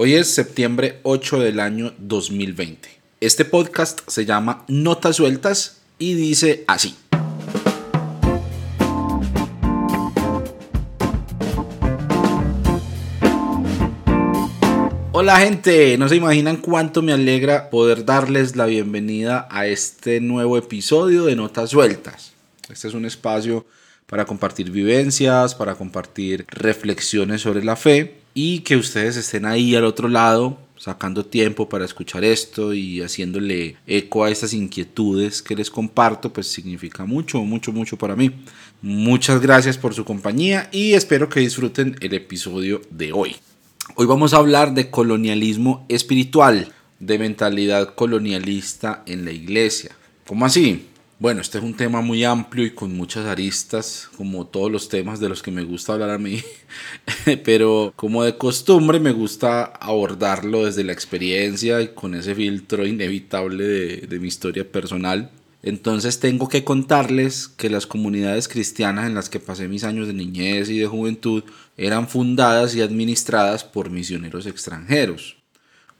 Hoy es septiembre 8 del año 2020. Este podcast se llama Notas Sueltas y dice así. Hola gente, no se imaginan cuánto me alegra poder darles la bienvenida a este nuevo episodio de Notas Sueltas. Este es un espacio para compartir vivencias, para compartir reflexiones sobre la fe y que ustedes estén ahí al otro lado sacando tiempo para escuchar esto y haciéndole eco a estas inquietudes que les comparto, pues significa mucho, mucho, mucho para mí. Muchas gracias por su compañía y espero que disfruten el episodio de hoy. Hoy vamos a hablar de colonialismo espiritual, de mentalidad colonialista en la iglesia. ¿Cómo así? Bueno, este es un tema muy amplio y con muchas aristas, como todos los temas de los que me gusta hablar a mí, pero como de costumbre me gusta abordarlo desde la experiencia y con ese filtro inevitable de, de mi historia personal. Entonces tengo que contarles que las comunidades cristianas en las que pasé mis años de niñez y de juventud eran fundadas y administradas por misioneros extranjeros.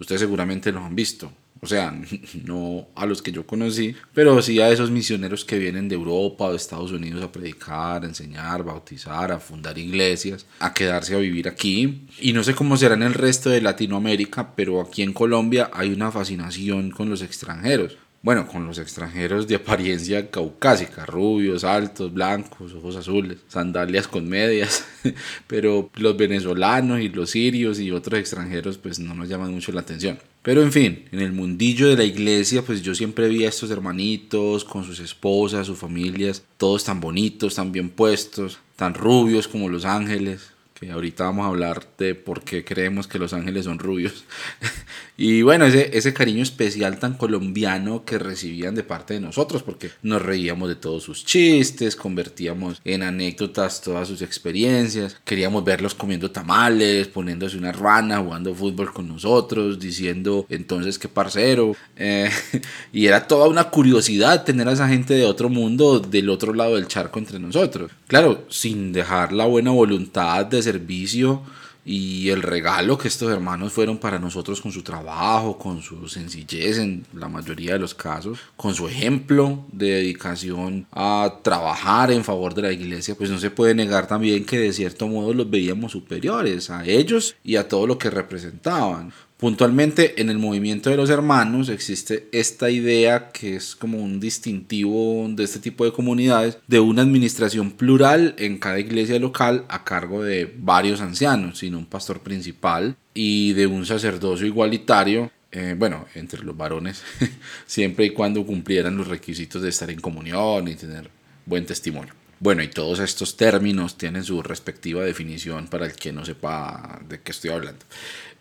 Ustedes seguramente los han visto. O sea, no a los que yo conocí, pero sí a esos misioneros que vienen de Europa o de Estados Unidos a predicar, a enseñar, bautizar, a fundar iglesias, a quedarse a vivir aquí. Y no sé cómo será en el resto de Latinoamérica, pero aquí en Colombia hay una fascinación con los extranjeros bueno, con los extranjeros de apariencia caucásica, rubios, altos, blancos, ojos azules, sandalias con medias, pero los venezolanos y los sirios y otros extranjeros pues no nos llaman mucho la atención. Pero en fin, en el mundillo de la iglesia, pues yo siempre vi a estos hermanitos con sus esposas, sus familias, todos tan bonitos, tan bien puestos, tan rubios como los ángeles, que ahorita vamos a hablar de por qué creemos que los ángeles son rubios. y bueno, ese, ese cariño especial tan colombiano que recibían de parte de nosotros, porque nos reíamos de todos sus chistes, convertíamos en anécdotas todas sus experiencias, queríamos verlos comiendo tamales, poniéndose una ruana, jugando fútbol con nosotros, diciendo entonces qué parcero. Eh, y era toda una curiosidad tener a esa gente de otro mundo del otro lado del charco entre nosotros. Claro, sin dejar la buena voluntad de servicio y el regalo que estos hermanos fueron para nosotros con su trabajo, con su sencillez en la mayoría de los casos, con su ejemplo de dedicación a trabajar en favor de la iglesia, pues no se puede negar también que de cierto modo los veíamos superiores a ellos y a todo lo que representaban. Puntualmente en el movimiento de los hermanos existe esta idea que es como un distintivo de este tipo de comunidades de una administración plural en cada iglesia local a cargo de varios ancianos, sino un pastor principal y de un sacerdocio igualitario eh, bueno, entre los varones, siempre y cuando cumplieran los requisitos de estar en comunión y tener buen testimonio. Bueno, y todos estos términos tienen su respectiva definición para el que no sepa de qué estoy hablando.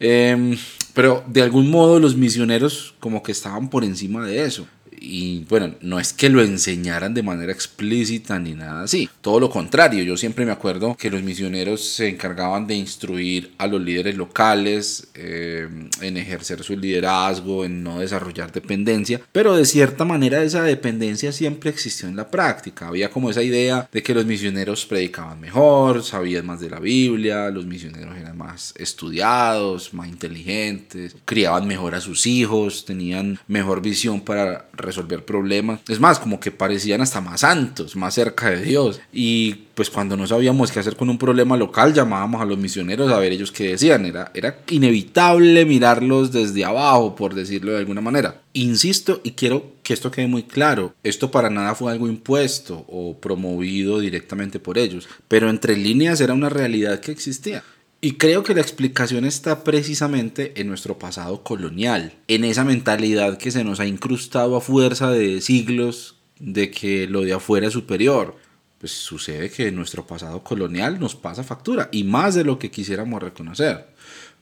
Em, pero de algún modo los misioneros como que estaban por encima de eso y bueno, no es que lo enseñaran de manera explícita ni nada así, todo lo contrario, yo siempre me acuerdo que los misioneros se encargaban de instruir a los líderes locales eh, en ejercer su liderazgo, en no desarrollar dependencia, pero de cierta manera esa dependencia siempre existió en la práctica, había como esa idea de que los misioneros predicaban mejor, sabían más de la Biblia, los misioneros eran más estudiados, más inteligentes, criaban mejor a sus hijos, tenían mejor visión para resolver problemas. Es más, como que parecían hasta más santos, más cerca de Dios. Y pues cuando no sabíamos qué hacer con un problema local, llamábamos a los misioneros a ver ellos qué decían. Era, era inevitable mirarlos desde abajo, por decirlo de alguna manera. Insisto y quiero que esto quede muy claro, esto para nada fue algo impuesto o promovido directamente por ellos, pero entre líneas era una realidad que existía. Y creo que la explicación está precisamente en nuestro pasado colonial, en esa mentalidad que se nos ha incrustado a fuerza de siglos de que lo de afuera es superior. Pues sucede que nuestro pasado colonial nos pasa factura y más de lo que quisiéramos reconocer.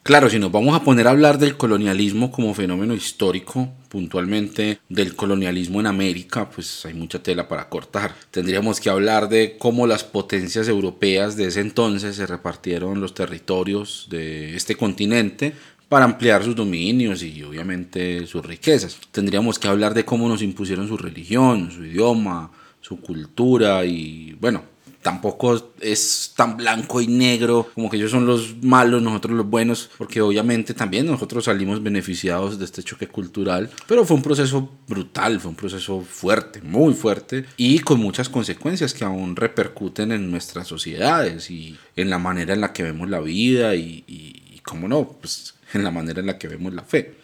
Claro, si nos vamos a poner a hablar del colonialismo como fenómeno histórico, puntualmente del colonialismo en América, pues hay mucha tela para cortar. Tendríamos que hablar de cómo las potencias europeas de ese entonces se repartieron los territorios de este continente para ampliar sus dominios y obviamente sus riquezas. Tendríamos que hablar de cómo nos impusieron su religión, su idioma, su cultura y bueno, tampoco es tan blanco y negro, como que ellos son los malos, nosotros los buenos, porque obviamente también nosotros salimos beneficiados de este choque cultural, pero fue un proceso brutal, fue un proceso fuerte, muy fuerte, y con muchas consecuencias que aún repercuten en nuestras sociedades y en la manera en la que vemos la vida y, y, cómo no, pues en la manera en la que vemos la fe.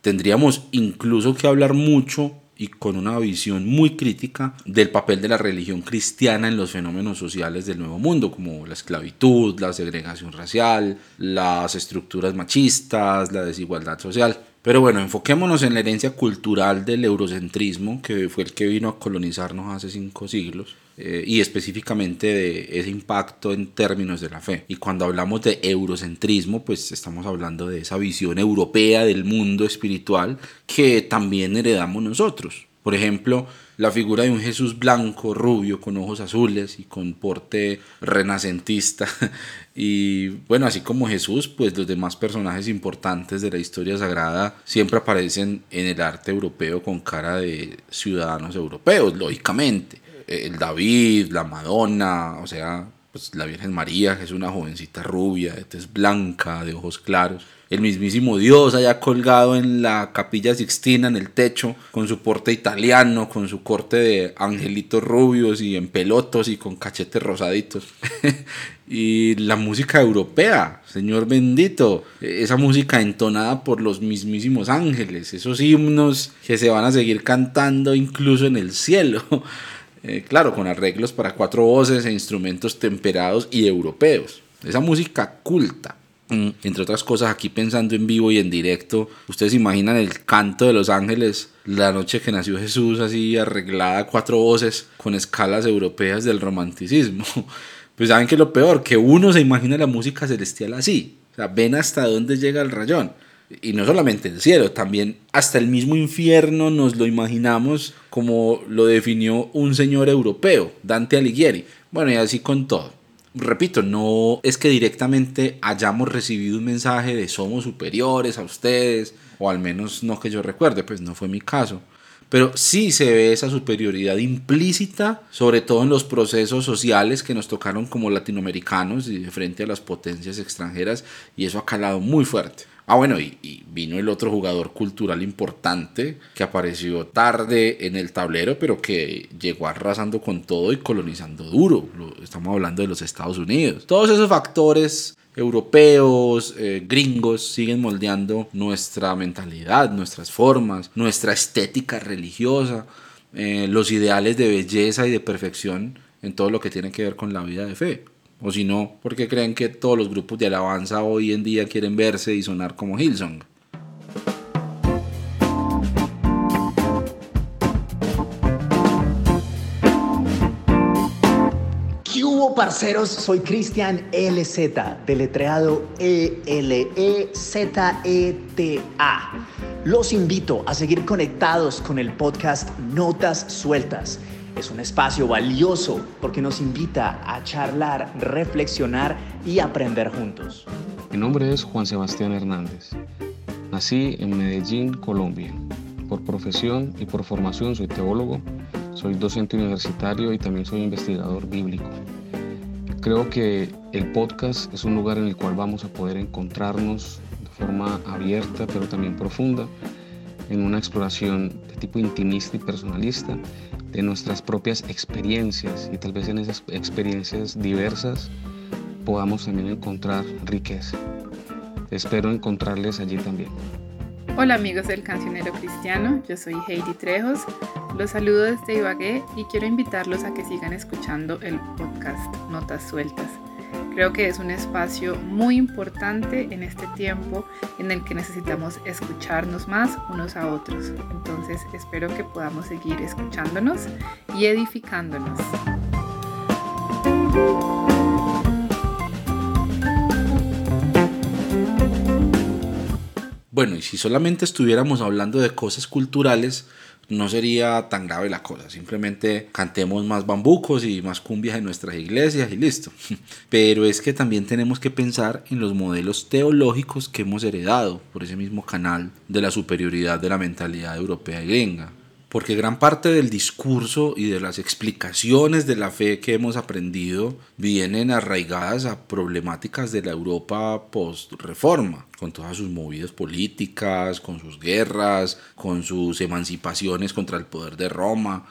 Tendríamos incluso que hablar mucho y con una visión muy crítica del papel de la religión cristiana en los fenómenos sociales del Nuevo Mundo, como la esclavitud, la segregación racial, las estructuras machistas, la desigualdad social. Pero bueno, enfoquémonos en la herencia cultural del eurocentrismo, que fue el que vino a colonizarnos hace cinco siglos, eh, y específicamente de ese impacto en términos de la fe. Y cuando hablamos de eurocentrismo, pues estamos hablando de esa visión europea del mundo espiritual que también heredamos nosotros. Por ejemplo, la figura de un Jesús blanco, rubio, con ojos azules y con porte renacentista. Y bueno, así como Jesús, pues los demás personajes importantes de la historia sagrada siempre aparecen en el arte europeo con cara de ciudadanos europeos, lógicamente. El David, la Madonna, o sea, pues la Virgen María, que es una jovencita rubia, de tez blanca, de ojos claros el mismísimo Dios allá colgado en la capilla Sixtina en el techo, con su porte italiano, con su corte de angelitos rubios y en pelotos y con cachetes rosaditos. y la música europea, Señor bendito, esa música entonada por los mismísimos ángeles, esos himnos que se van a seguir cantando incluso en el cielo. Eh, claro, con arreglos para cuatro voces e instrumentos temperados y europeos. Esa música culta, Mm, entre otras cosas, aquí pensando en vivo y en directo, ustedes imaginan el canto de los ángeles la noche que nació Jesús, así arreglada cuatro voces con escalas europeas del romanticismo. Pues saben que lo peor, que uno se imagina la música celestial así. O sea, ven hasta dónde llega el rayón. Y no solamente el cielo, también hasta el mismo infierno nos lo imaginamos como lo definió un señor europeo, Dante Alighieri. Bueno, y así con todo repito, no es que directamente hayamos recibido un mensaje de somos superiores a ustedes, o al menos no que yo recuerde, pues no fue mi caso. Pero sí se ve esa superioridad implícita, sobre todo en los procesos sociales que nos tocaron como latinoamericanos y de frente a las potencias extranjeras, y eso ha calado muy fuerte. Ah, bueno, y, vino el otro jugador cultural importante que apareció tarde en el tablero, pero que llegó arrasando con todo y colonizando duro. Estamos hablando de los Estados Unidos. Todos esos factores europeos, eh, gringos, siguen moldeando nuestra mentalidad, nuestras formas, nuestra estética religiosa, eh, los ideales de belleza y de perfección en todo lo que tiene que ver con la vida de fe. O si no, porque creen que todos los grupos de alabanza hoy en día quieren verse y sonar como Hillsong. ¿Qué hubo, parceros? Soy Cristian LZ, deletreado E-L-E-Z-E-T-A. Los invito a seguir conectados con el podcast Notas Sueltas es un espacio valioso porque nos invita a charlar, reflexionar y aprender juntos. Mi nombre es Juan Sebastián Hernández. Nací en Medellín, Colombia. Por profesión y por formación soy teólogo, soy docente universitario y también soy investigador bíblico. Creo que el podcast es un lugar en el cual vamos a poder encontrarnos de forma abierta pero también profunda en una exploración de tipo intimista y personalista de nuestras propias experiencias y tal vez en esas experiencias diversas podamos también encontrar riqueza. Espero encontrarles allí también. Hola amigos del Cancionero Cristiano, yo soy Heidi Trejos, los saludo desde Ibagué y quiero invitarlos a que sigan escuchando el podcast Notas Sueltas Creo que es un espacio muy importante en este tiempo en el que necesitamos escucharnos más unos a otros. Entonces espero que podamos seguir escuchándonos y edificándonos. Bueno, y si solamente estuviéramos hablando de cosas culturales, no sería tan grave la cosa. Simplemente cantemos más bambucos y más cumbias en nuestras iglesias y listo. Pero es que también tenemos que pensar en los modelos teológicos que hemos heredado por ese mismo canal de la superioridad de la mentalidad europea y gringa. Porque gran parte del discurso y de las explicaciones de la fe que hemos aprendido vienen arraigadas a problemáticas de la Europa post-reforma, con todas sus movidas políticas, con sus guerras, con sus emancipaciones contra el poder de Roma.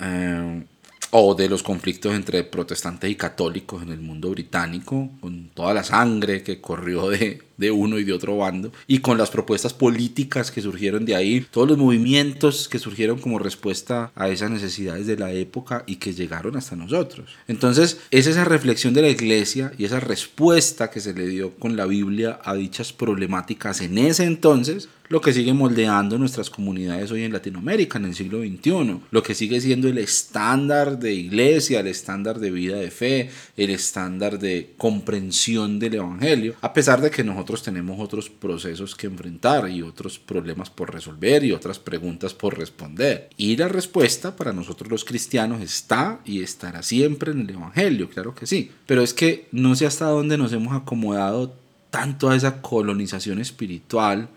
Eh, o de los conflictos entre protestantes y católicos en el mundo británico, con toda la sangre que corrió de, de uno y de otro bando, y con las propuestas políticas que surgieron de ahí, todos los movimientos que surgieron como respuesta a esas necesidades de la época y que llegaron hasta nosotros. Entonces, es esa reflexión de la iglesia y esa respuesta que se le dio con la Biblia a dichas problemáticas en ese entonces, lo que sigue moldeando nuestras comunidades hoy en Latinoamérica en el siglo XXI, lo que sigue siendo el estándar de iglesia, el estándar de vida de fe, el estándar de comprensión del Evangelio, a pesar de que nosotros tenemos otros procesos que enfrentar y otros problemas por resolver y otras preguntas por responder. Y la respuesta para nosotros los cristianos está y estará siempre en el Evangelio, claro que sí. Pero es que no sé hasta dónde nos hemos acomodado tanto a esa colonización espiritual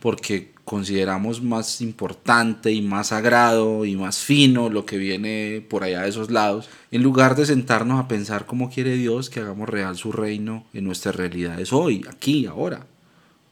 porque consideramos más importante y más sagrado y más fino lo que viene por allá de esos lados, en lugar de sentarnos a pensar cómo quiere Dios que hagamos real su reino en nuestras realidades hoy, aquí, ahora.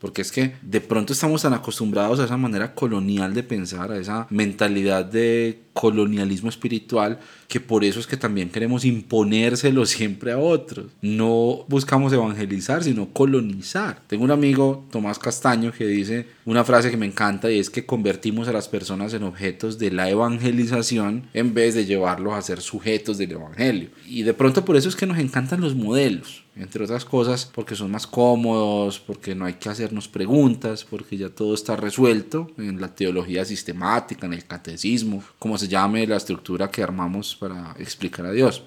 Porque es que de pronto estamos tan acostumbrados a esa manera colonial de pensar, a esa mentalidad de colonialismo espiritual, que por eso es que también queremos imponérselo siempre a otros. No buscamos evangelizar, sino colonizar. Tengo un amigo, Tomás Castaño, que dice una frase que me encanta y es que convertimos a las personas en objetos de la evangelización en vez de llevarlos a ser sujetos del evangelio. Y de pronto por eso es que nos encantan los modelos entre otras cosas porque son más cómodos, porque no hay que hacernos preguntas, porque ya todo está resuelto en la teología sistemática, en el catecismo, como se llame la estructura que armamos para explicar a Dios.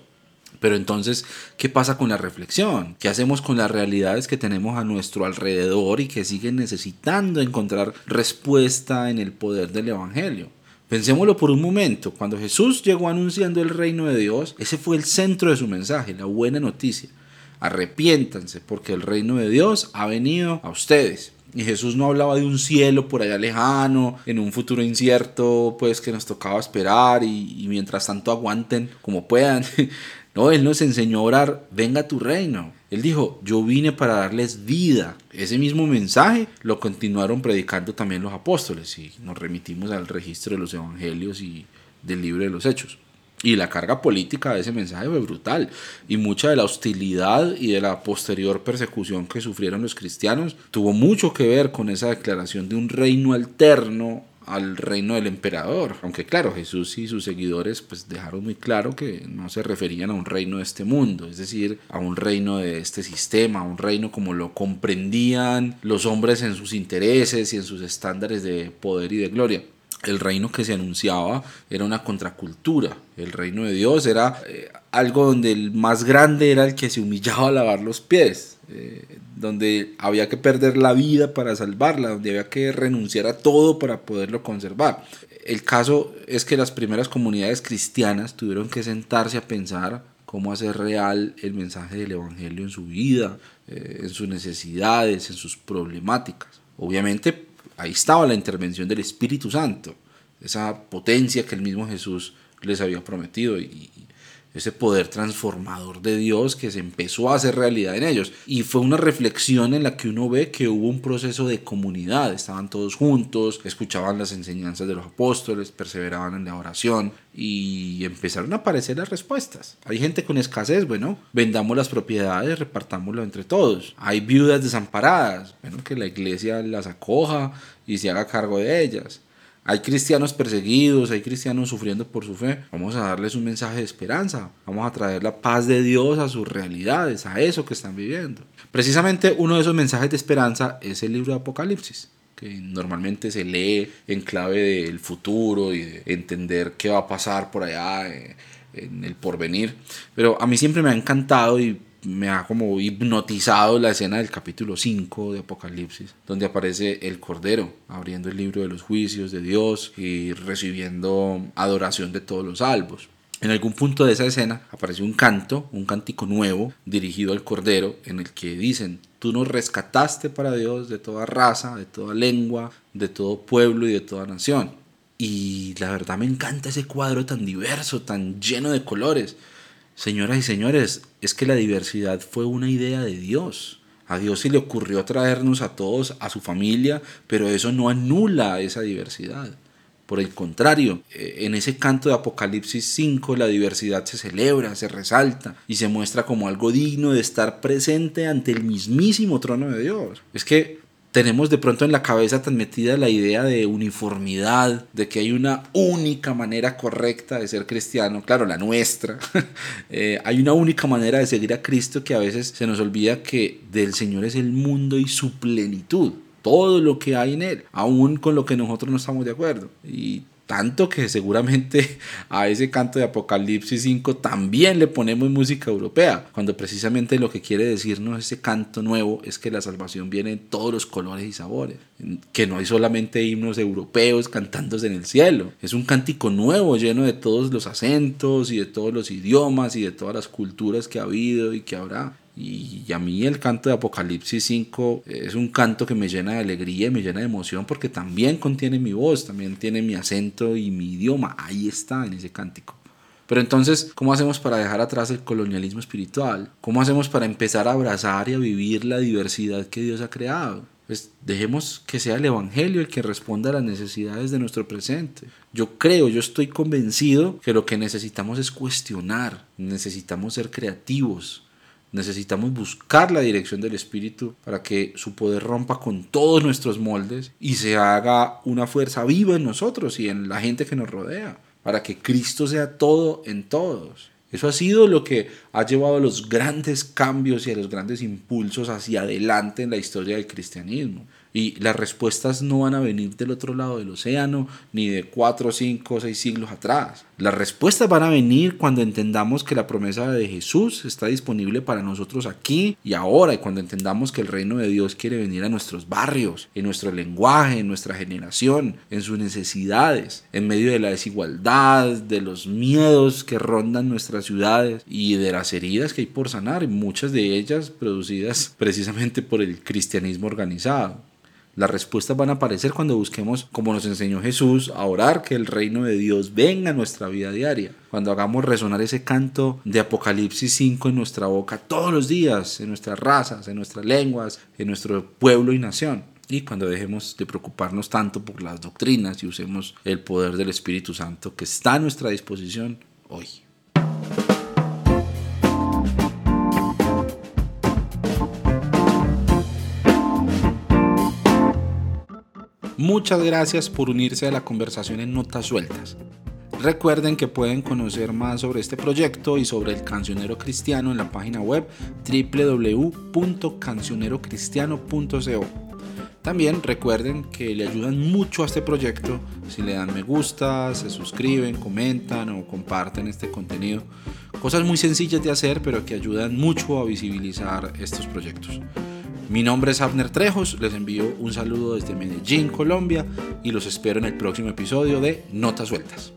Pero entonces, ¿qué pasa con la reflexión? ¿Qué hacemos con las realidades que tenemos a nuestro alrededor y que siguen necesitando encontrar respuesta en el poder del Evangelio? Pensémoslo por un momento, cuando Jesús llegó anunciando el reino de Dios, ese fue el centro de su mensaje, la buena noticia arrepiéntanse porque el reino de Dios ha venido a ustedes. Y Jesús no hablaba de un cielo por allá lejano, en un futuro incierto, pues que nos tocaba esperar y, mientras tanto aguanten como puedan. No, Él nos enseñó a orar, venga tu reino. Él dijo, yo vine para darles vida. Ese mismo mensaje lo continuaron predicando también los apóstoles y nos remitimos al registro de los evangelios y del libro de los hechos. Y la carga política de ese mensaje fue brutal. Y mucha de la hostilidad y de la posterior persecución que sufrieron los cristianos tuvo mucho que ver con esa declaración de un reino alterno al reino del emperador. Aunque claro, Jesús y sus seguidores pues dejaron muy claro que no se referían a un reino de este mundo, es decir, a un reino de este sistema, a un reino como lo comprendían los hombres en sus intereses y en sus estándares de poder y de gloria el reino que se anunciaba era una contracultura. El reino de Dios era eh, algo donde el más grande era el que se humillaba a lavar los pies, eh, donde había que perder la vida para salvarla, donde había que renunciar a todo para poderlo conservar. El caso es que las primeras comunidades cristianas tuvieron que sentarse a pensar cómo hacer real el mensaje del Evangelio en su vida, eh, en sus necesidades, en sus problemáticas. Obviamente ahí estaba la intervención del Espíritu Santo, esa potencia que el mismo Jesús les había prometido y, ese poder transformador de Dios que se empezó a hacer realidad en ellos. Y fue una reflexión en la que uno ve que hubo un proceso de comunidad, estaban todos juntos, escuchaban las enseñanzas de los apóstoles, perseveraban en la oración y empezaron a aparecer las respuestas. Hay gente con escasez, bueno, vendamos las propiedades, repartámoslo entre todos. Hay viudas desamparadas, bueno, que la iglesia las acoja y se haga cargo de ellas. Hay cristianos perseguidos, hay cristianos sufriendo por su fe. Vamos a darles un mensaje de esperanza. Vamos a traer la paz de Dios a sus realidades, a eso que están viviendo. Precisamente uno de esos mensajes de esperanza es el libro de Apocalipsis que normalmente se lee en clave del futuro y de entender qué va a pasar por allá eh, en el porvenir. Pero a mí siempre me ha encantado y me ha como hipnotizado la escena del capítulo 5 de Apocalipsis, donde aparece el Cordero abriendo el libro de los juicios de Dios y recibiendo adoración de todos los salvos. En algún punto de esa escena aparece un canto, un cántico nuevo dirigido al Cordero, en el que dicen, tú nos rescataste para Dios de toda raza, de toda lengua, de todo pueblo y de toda nación. Y la verdad me encanta ese cuadro tan diverso, tan lleno de colores. Señoras y señores, es que la diversidad fue una idea de Dios. A Dios se le ocurrió traernos a todos, a su familia, pero eso no anula esa diversidad. Por el contrario, eh, en ese canto de Apocalipsis 5 la diversidad se celebra, se resalta y se muestra como algo digno de estar presente ante el mismísimo trono de Dios. Es que tenemos de pronto en la cabeza tan metida la idea de uniformidad, de que hay una única manera correcta de ser cristiano, claro, la nuestra. Eh, hay una única manera de seguir a Cristo que a veces se nos olvida que del Señor es el mundo y su plenitud, todo lo que hay en él, aún con lo que nosotros no estamos de acuerdo. Y tanto que seguramente a ese canto de Apocalipsis 5 también le ponemos música europea, cuando precisamente lo que quiere decirnos ese canto nuevo es que la salvación viene en todos los colores y sabores, que no hay solamente himnos europeos cantándose en el cielo, es un cántico nuevo lleno de todos los acentos y de todos los idiomas y de todas las culturas que ha habido y que habrá. Y a mí el canto de Apocalipsis 5 es un canto que me llena de alegría y me llena de emoción porque también contiene mi voz, también tiene mi acento y mi idioma. Ahí está en ese cántico. Pero entonces, ¿cómo hacemos para dejar atrás el colonialismo espiritual? ¿Cómo hacemos para empezar a abrazar y a vivir la diversidad que Dios ha creado? Pues dejemos que sea el Evangelio el que responda a las necesidades de nuestro presente. Yo creo, yo estoy convencido que lo que necesitamos es cuestionar, necesitamos ser creativos, Necesitamos buscar la dirección del Espíritu para que su poder rompa con todos nuestros moldes y se haga una fuerza viva en nosotros y en la gente que nos rodea, para que Cristo sea todo en todos. Eso ha sido lo que ha llevado a los grandes cambios y a los grandes impulsos hacia adelante en la historia del cristianismo. Y las respuestas no van a venir del otro lado del océano, ni de cuatro, cinco, seis siglos atrás. Las respuestas van a venir cuando entendamos que la promesa de Jesús está disponible para nosotros aquí y ahora, y cuando entendamos que el reino de Dios quiere venir a nuestros barrios, en nuestro lenguaje, en nuestra generación, en sus necesidades, en medio de la desigualdad, de los miedos que rondan nuestras ciudades y de las heridas que hay por sanar, muchas de ellas producidas precisamente por el cristianismo organizado. Las respuestas van a aparecer cuando busquemos, como nos enseñó Jesús, a orar que el reino de Dios venga a nuestra vida diaria. Cuando hagamos resonar ese canto de Apocalipsis 5 en nuestra boca todos los días, en nuestras razas, en nuestras lenguas, en nuestro pueblo y nación. Y cuando dejemos de preocuparnos tanto por las doctrinas y usemos el poder del Espíritu Santo que está a nuestra disposición hoy. Muchas gracias por unirse a la conversación en Notas Sueltas. Recuerden que pueden conocer más sobre este proyecto y sobre el cancionero cristiano en la página web www.cancionerocristiano.co. También recuerden que le ayudan mucho a este proyecto si le dan me gusta, se suscriben, comentan o comparten este contenido. Cosas muy sencillas de hacer pero que ayudan mucho a visibilizar estos proyectos. Mi nombre es Abner Trejos, les envío un saludo desde Medellín, Colombia, y los espero en el próximo episodio de Notas Sueltas.